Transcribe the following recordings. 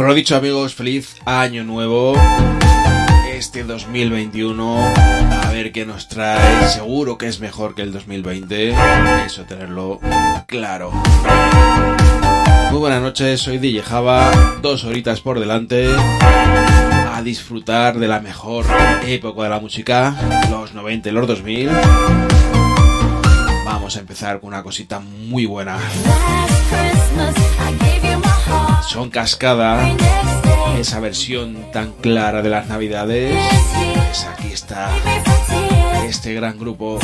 Por lo dicho amigos, feliz año nuevo. Este 2021, a ver qué nos trae. Seguro que es mejor que el 2020. Eso tenerlo claro. Muy buenas noches, soy DJ. Dos horitas por delante. A disfrutar de la mejor época de la música, los 90 y los 2000. Vamos a empezar con una cosita muy buena. Son Cascada, esa versión tan clara de las navidades. Pues aquí está este gran grupo.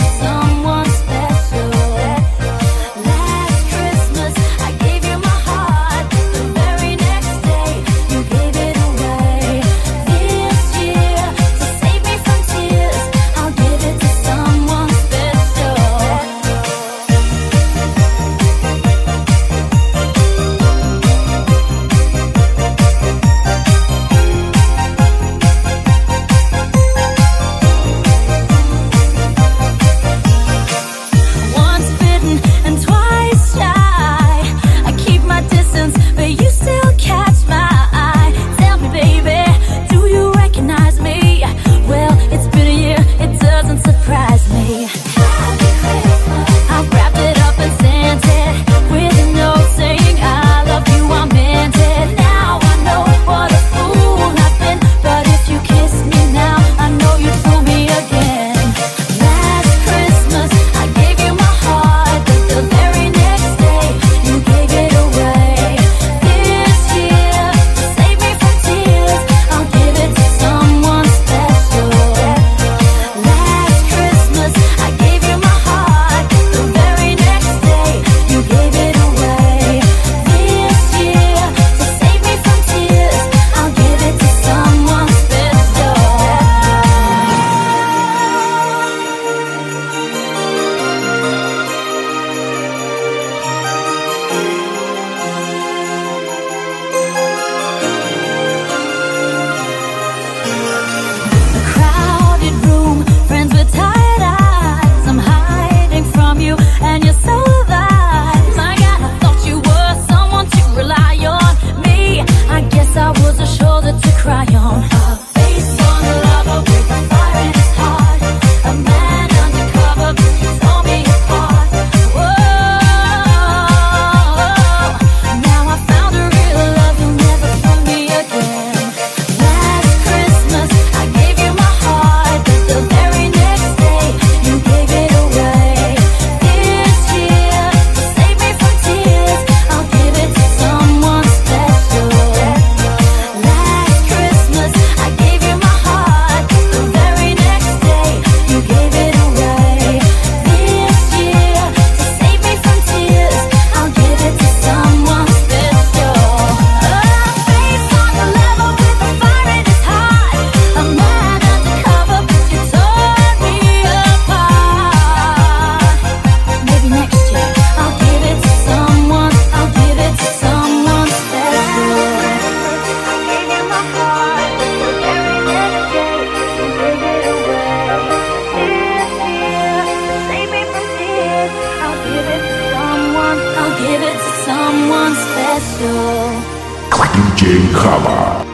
DJ Kaba.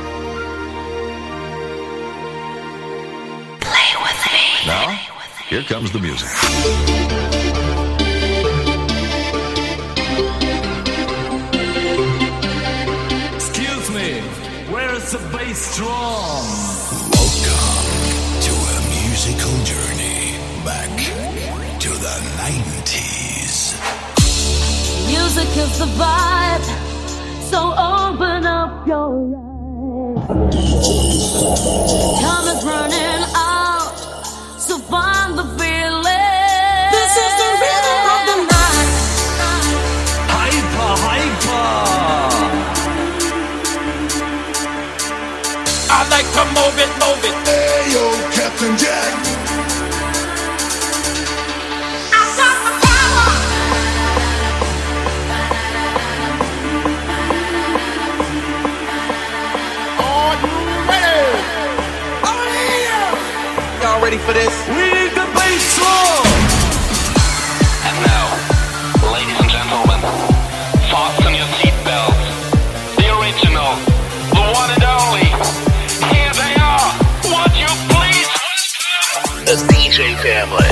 Play with me. Now, here comes the music. Excuse me, where's the bass drum? Welcome to a musical journey back to the 90s. Music is the vibe. Time is running out, so find the feeling. This is the rhythm of the night. Hyper, hyper. I like to move it, move it. Hey, yo, Captain Jack. for this? We need the bass drum! And now, ladies and gentlemen, fasten your seatbelts. The original, the one and only. Here they are. Would you please welcome the DJ family?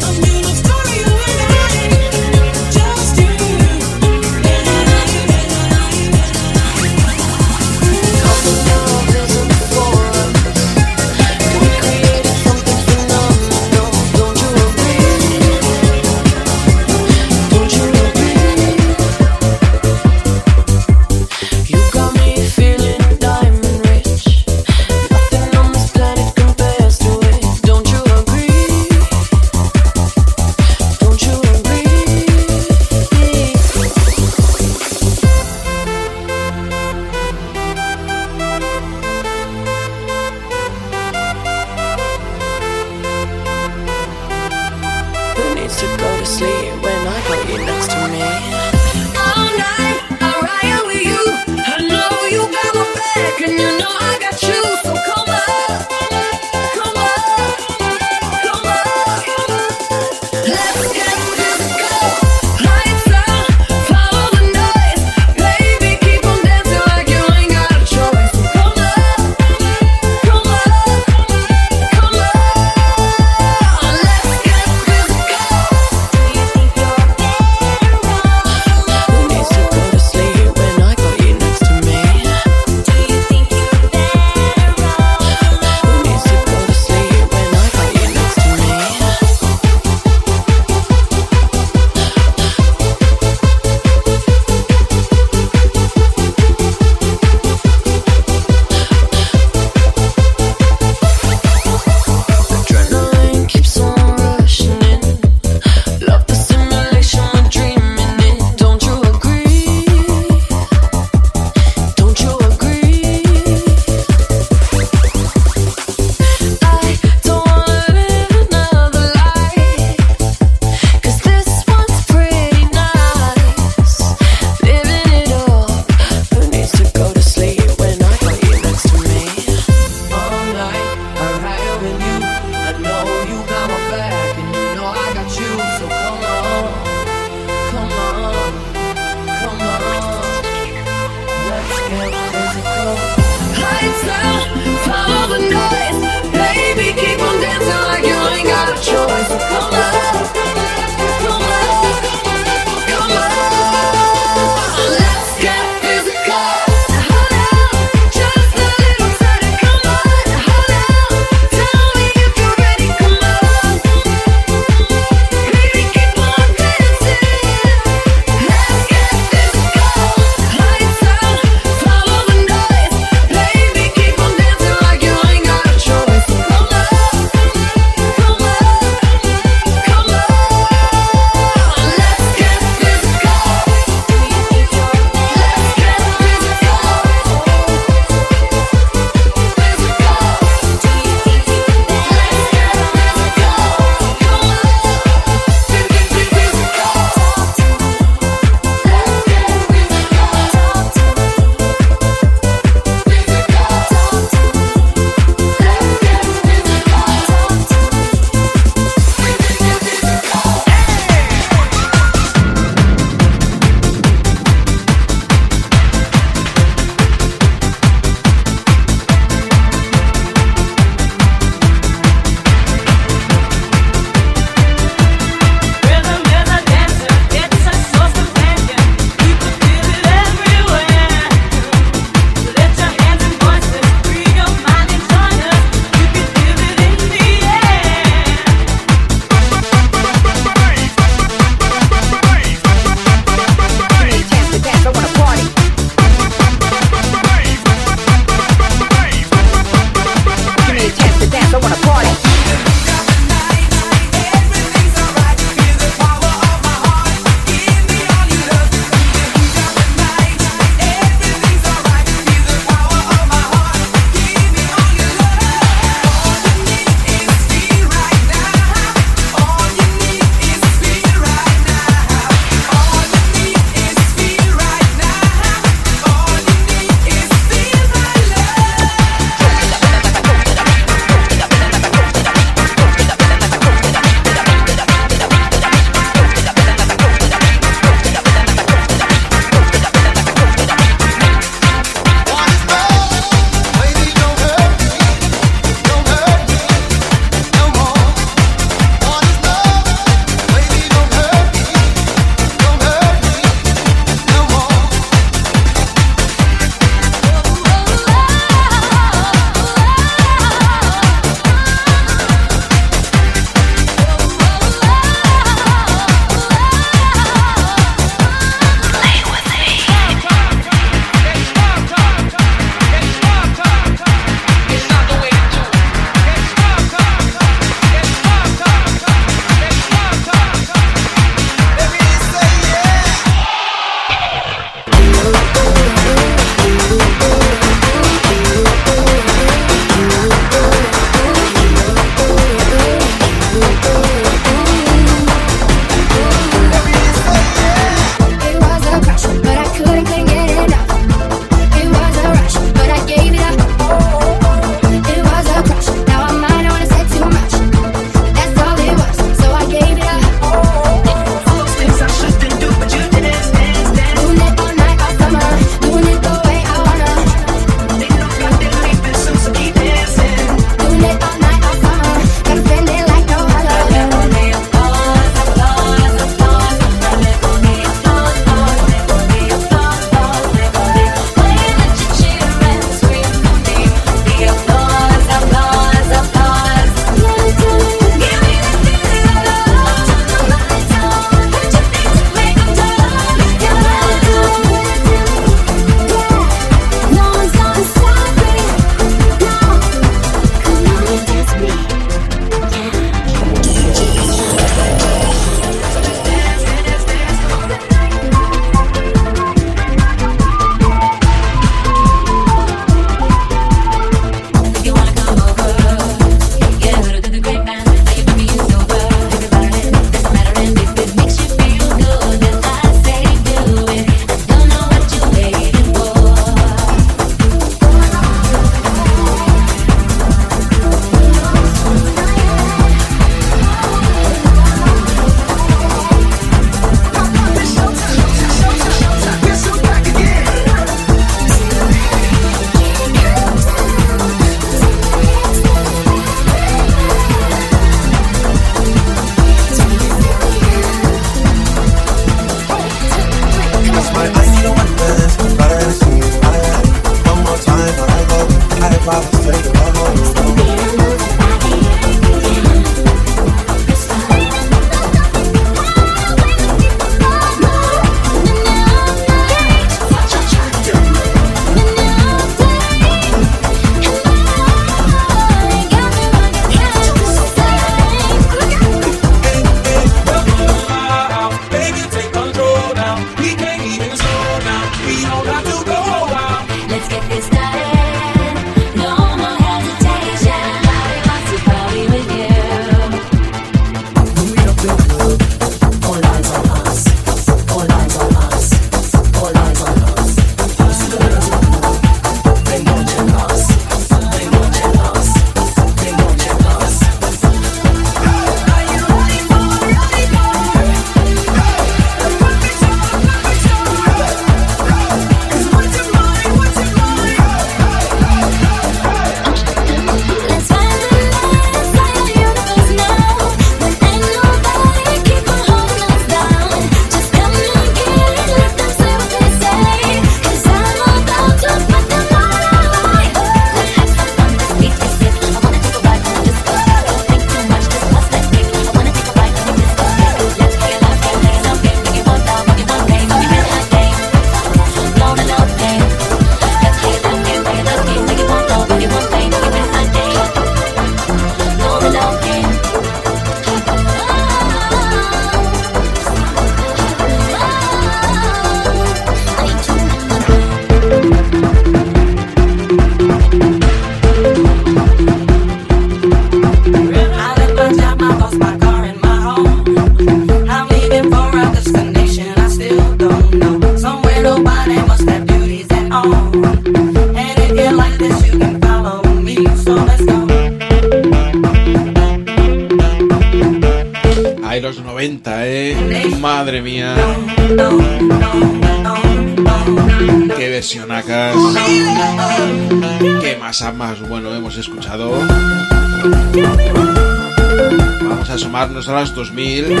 A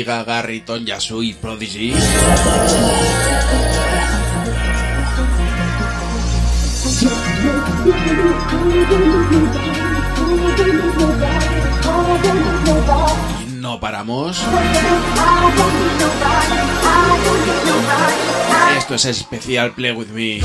Giga, Garriton, Yasui, Prodigy. Y no paramos. Esto es especial Play With Me.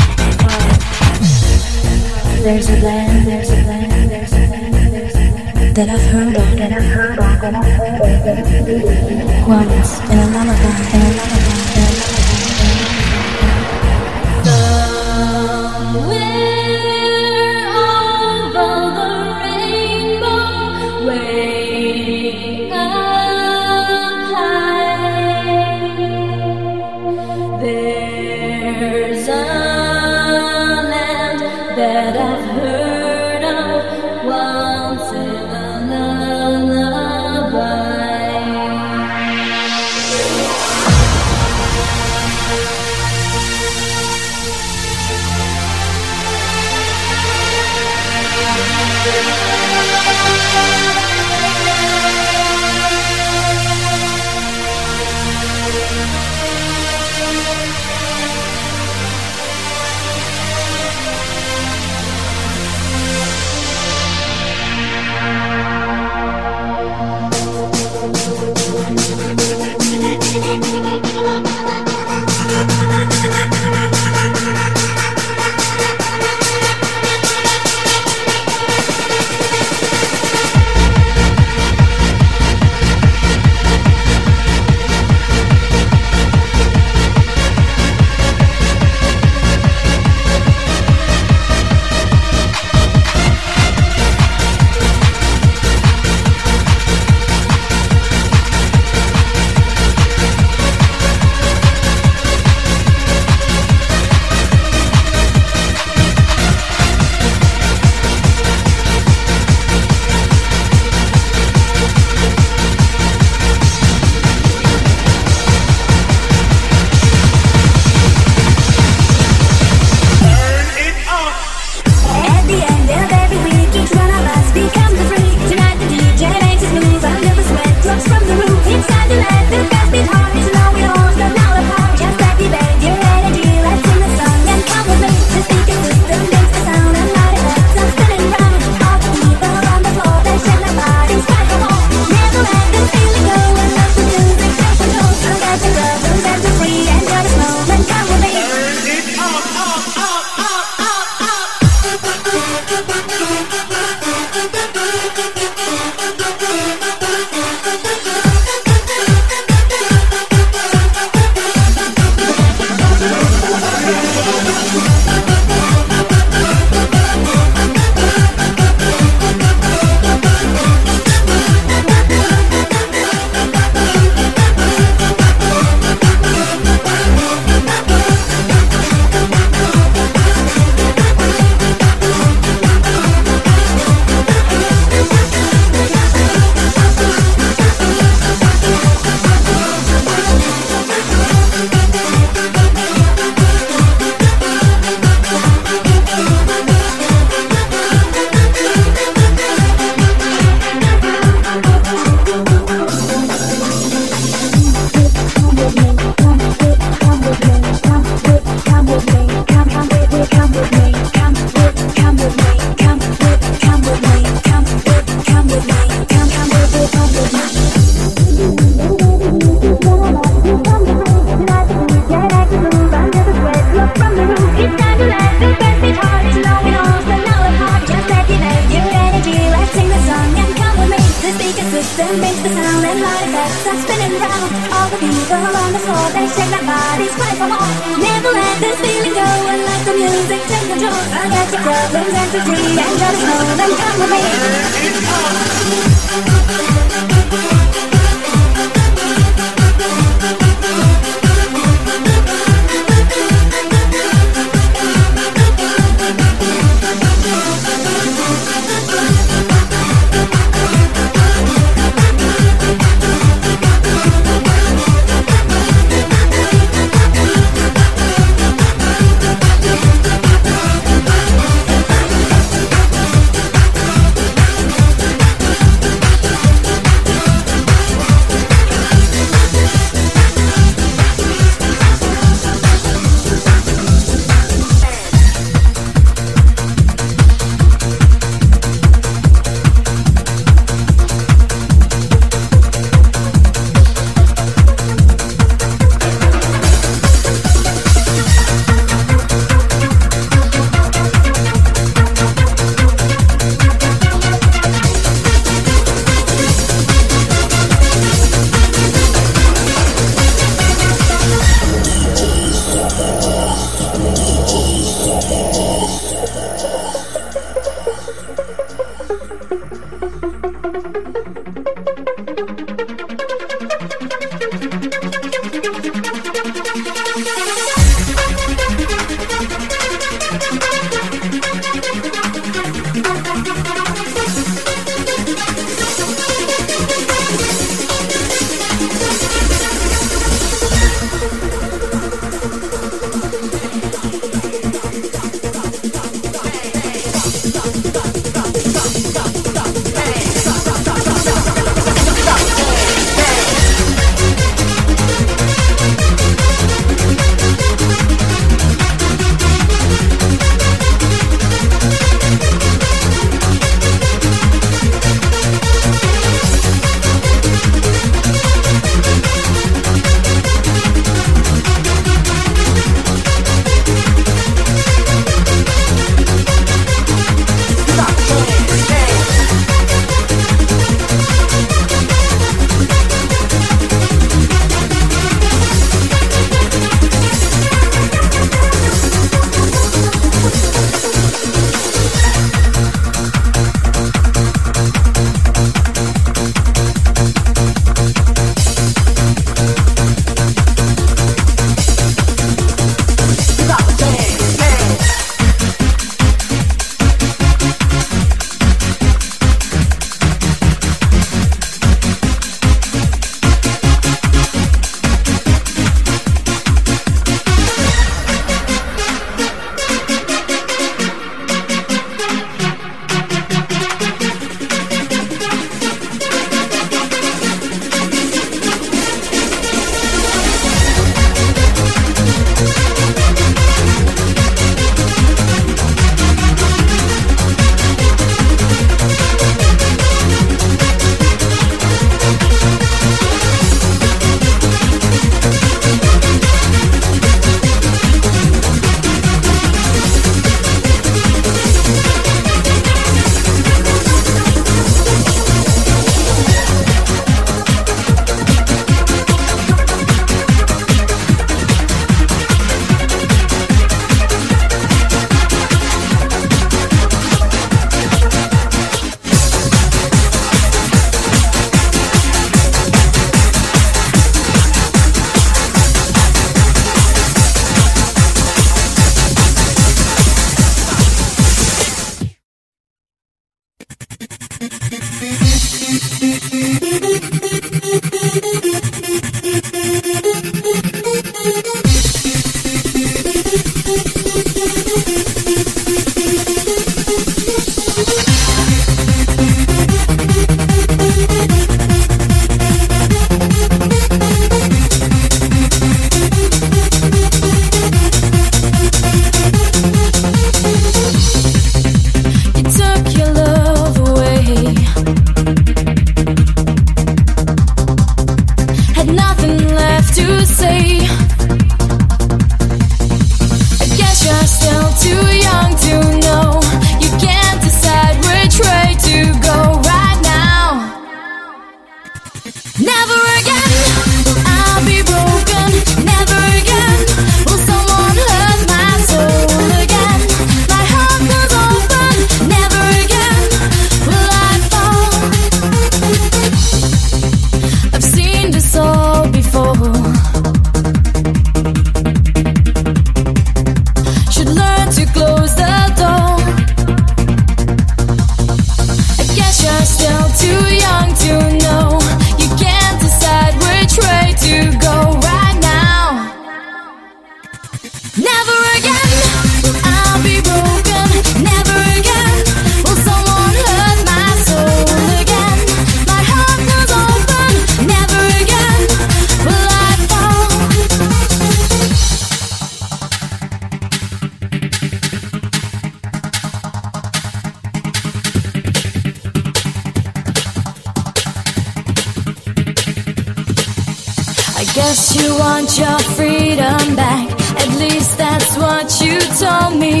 Plus, you want your freedom back. At least that's what you told me.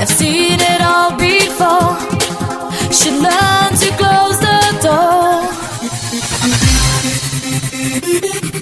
I've seen it all before. Should learn to close the door.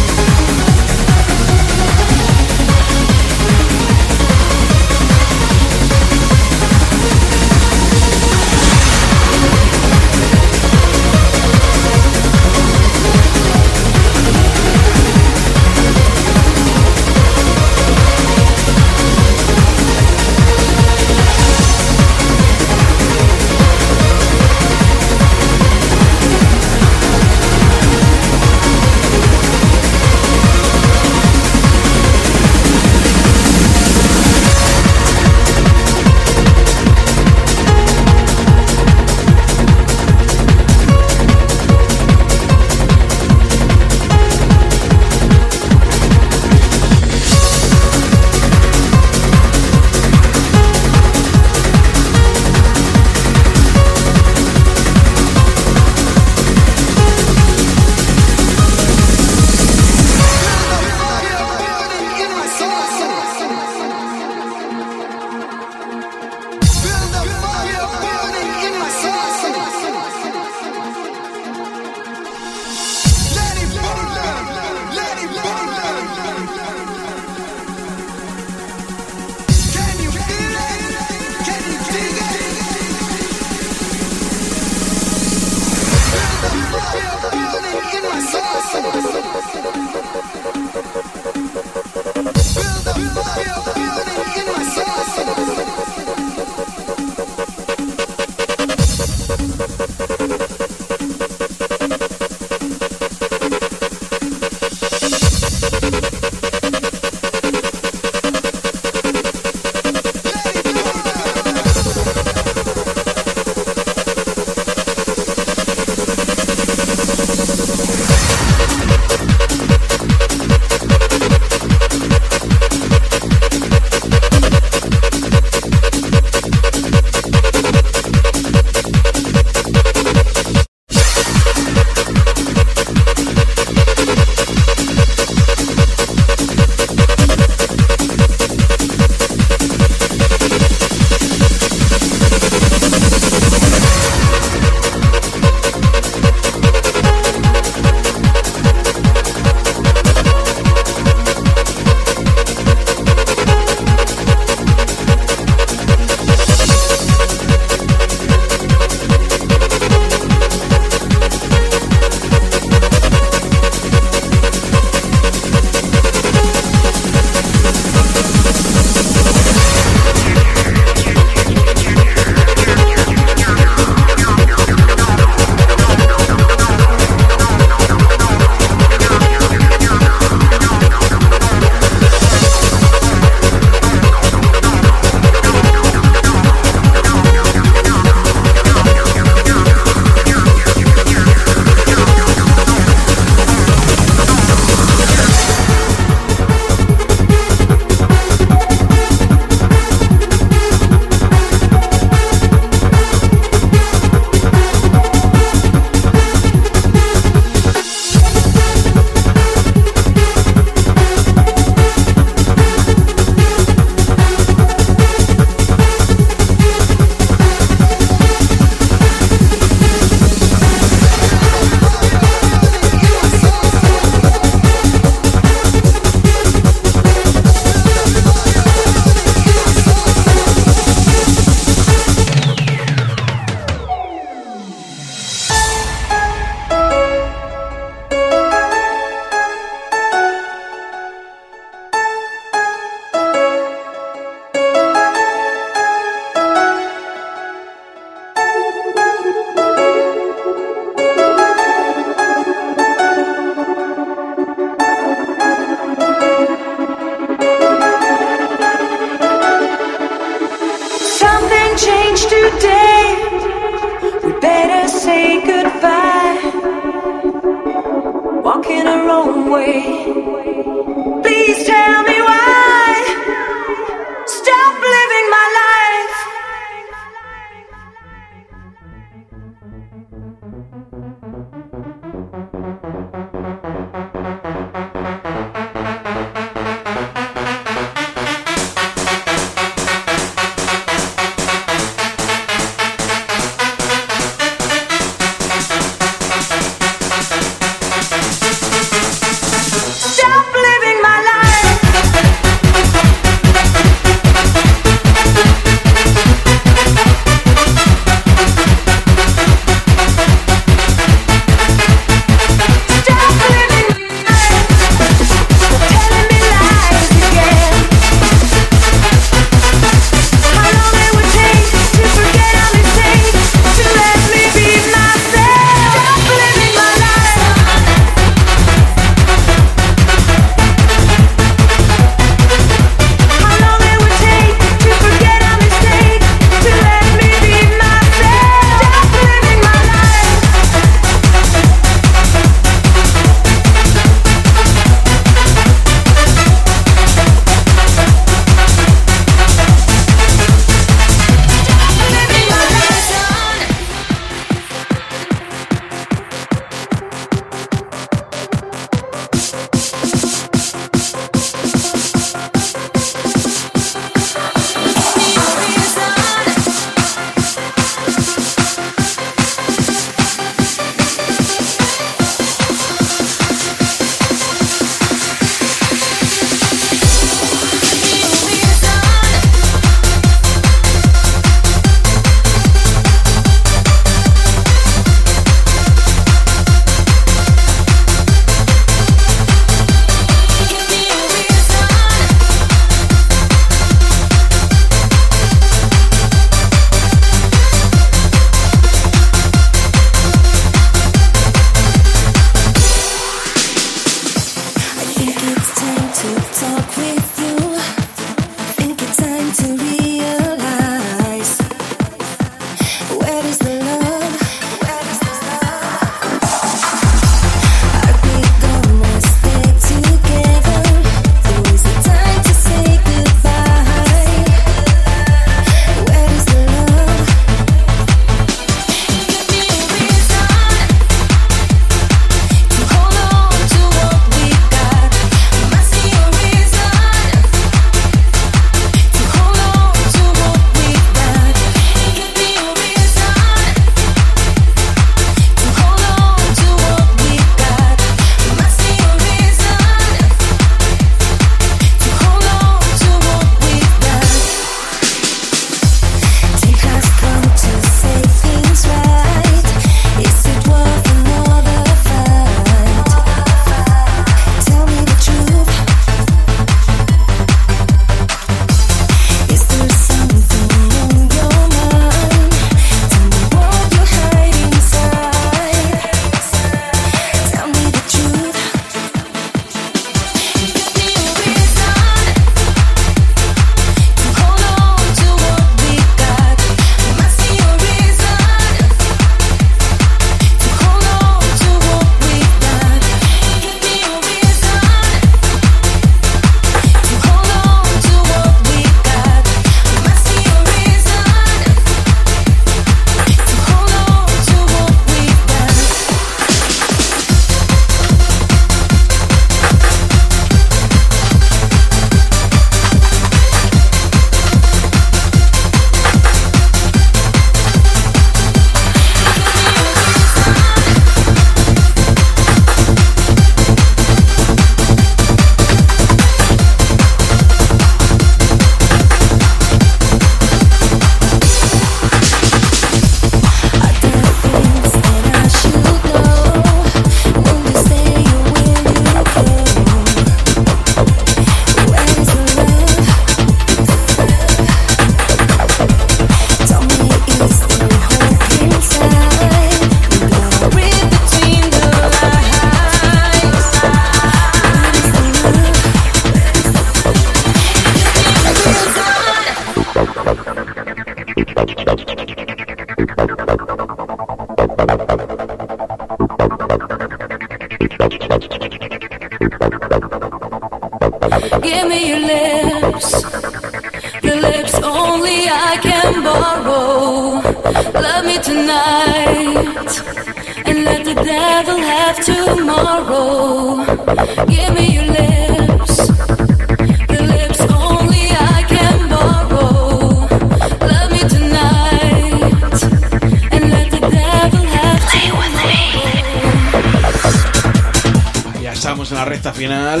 Ya estamos en la recta final.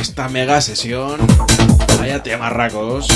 Esta mega sesión. Vaya temarracos.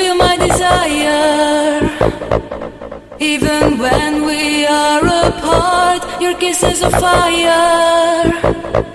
fulfill my desire. Even when we are apart, your kisses are fire.